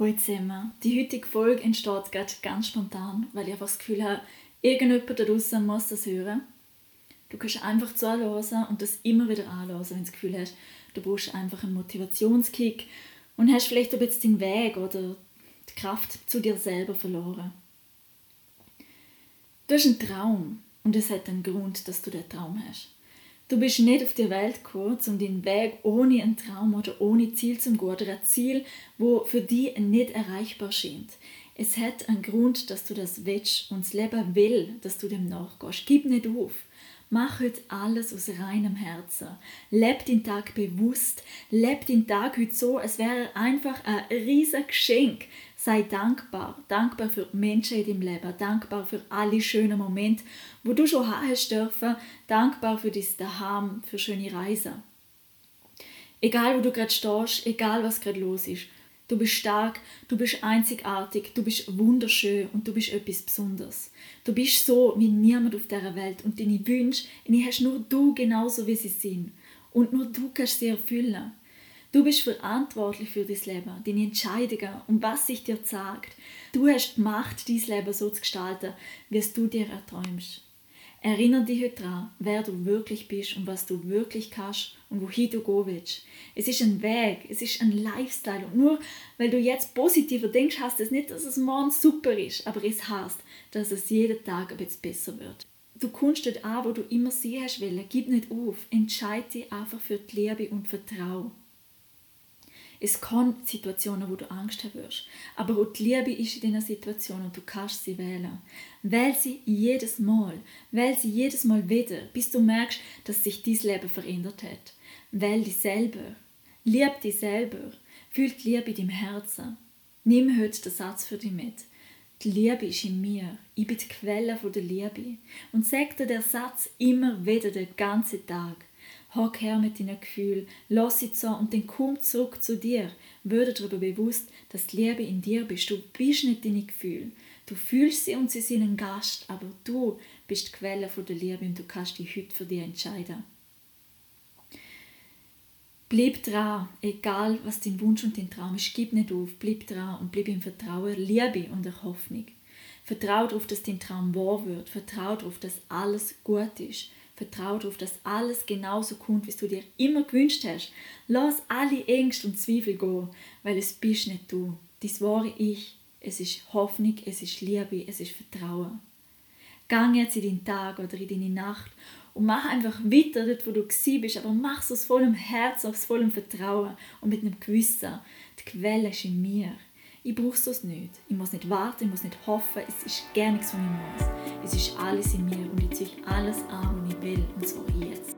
Hallo zusammen. Die heutige Folge entsteht gerade ganz spontan, weil ich einfach das Gefühl habe, irgendjemand da draußen muss das hören. Du kannst einfach zuhören und das immer wieder anhören, wenn du das Gefühl hast, du brauchst einfach einen Motivationskick und hast vielleicht ein bisschen den Weg oder die Kraft zu dir selber verloren. Du hast einen Traum und es hat einen Grund, dass du den Traum hast. Du bist nicht auf die Welt gekommen, um deinen Weg ohne einen Traum oder ohne Ziel zu gehen oder ein Ziel, wo für dich nicht erreichbar scheint. Es hat einen Grund, dass du das willst und das Leben will, dass du dem nachgehst. Gib nicht auf. Mach heute alles aus reinem Herzen. Leb den Tag bewusst. Leb den Tag heute so, es wäre einfach ein riesiges Geschenk. Sei dankbar. Dankbar für die Menschen in deinem Leben. Dankbar für alle schönen Momente, wo du schon haben dürfen. Dankbar für dein Daheim, für schöne Reisen. Egal, wo du gerade stehst, egal, was gerade los ist. Du bist stark, du bist einzigartig, du bist wunderschön und du bist etwas Besonderes. Du bist so wie niemand auf dieser Welt und deine Wünsche, die hast nur du genauso, wie sie sind. Und nur du kannst sie erfüllen. Du bist verantwortlich für dein Leben, deine Entscheidungen und was sich dir sagt. Du hast die Macht, dein Leben so zu gestalten, wie es du dir erträumst. Erinnere dich heute daran, wer du wirklich bist und was du wirklich kannst und wohin du gehen willst. Es ist ein Weg, es ist ein Lifestyle. Und nur weil du jetzt positiver denkst, heißt es nicht, dass es morgen super ist, aber es heißt, dass es jeden Tag ein bisschen besser wird. Du kommst dort an, wo du immer sie hast wollen. Gib nicht auf. Entscheide dich einfach für die Liebe und Vertrauen. Es kann Situationen, wo du Angst haben wirst. Aber auch die Liebe ist in diesen Situationen und du kannst sie wählen. Wähl sie jedes Mal. Wähl sie jedes Mal wieder, bis du merkst, dass sich dein Leben verändert hat. Wähl dich selber. Lieb dich selber. Fühl die Liebe in deinem Herzen. Nimm heute den Satz für dich mit. Die Liebe ist in mir. Ich bin die Quelle der Liebe. Und sag dir den Satz immer wieder den ganzen Tag. Hock her mit deinen Gefühlen, lass sie zu und dann komm zurück zu dir. Würde darüber bewusst, dass die Liebe in dir bist. Du bist nicht deine Gefühle. Du fühlst sie und sie sind ein Gast, aber du bist die Quelle der Liebe und du kannst dich heute für dich entscheiden. Bleib dran, egal was dein Wunsch und dein Traum ist, gib nicht auf, bleib dran und bleib im Vertrauen, Liebe und der Hoffnung. Vertrau darauf, dass dein Traum wahr wird. Vertrau darauf, dass alles gut ist. Vertrau darauf, dass alles genauso kommt, wie du dir immer gewünscht hast. Lass alle Ängste und Zweifel gehen, weil es bist nicht du. Dies wahre Ich. Es ist Hoffnung, es ist Liebe, es ist Vertrauen. Gang jetzt in deinen Tag oder in deine Nacht und mach einfach weiter dort, wo du bist, aber mach es aus vollem Herz, aus vollem Vertrauen und mit einem Gewissen. Die Quelle ist in mir. Ich brauche es nicht. Ich muss nicht warten, ich muss nicht hoffen. Es ist gar nichts, was ich muss. Es ist alles in mir und ich ziehe alles an, was ich will. Und zwar jetzt.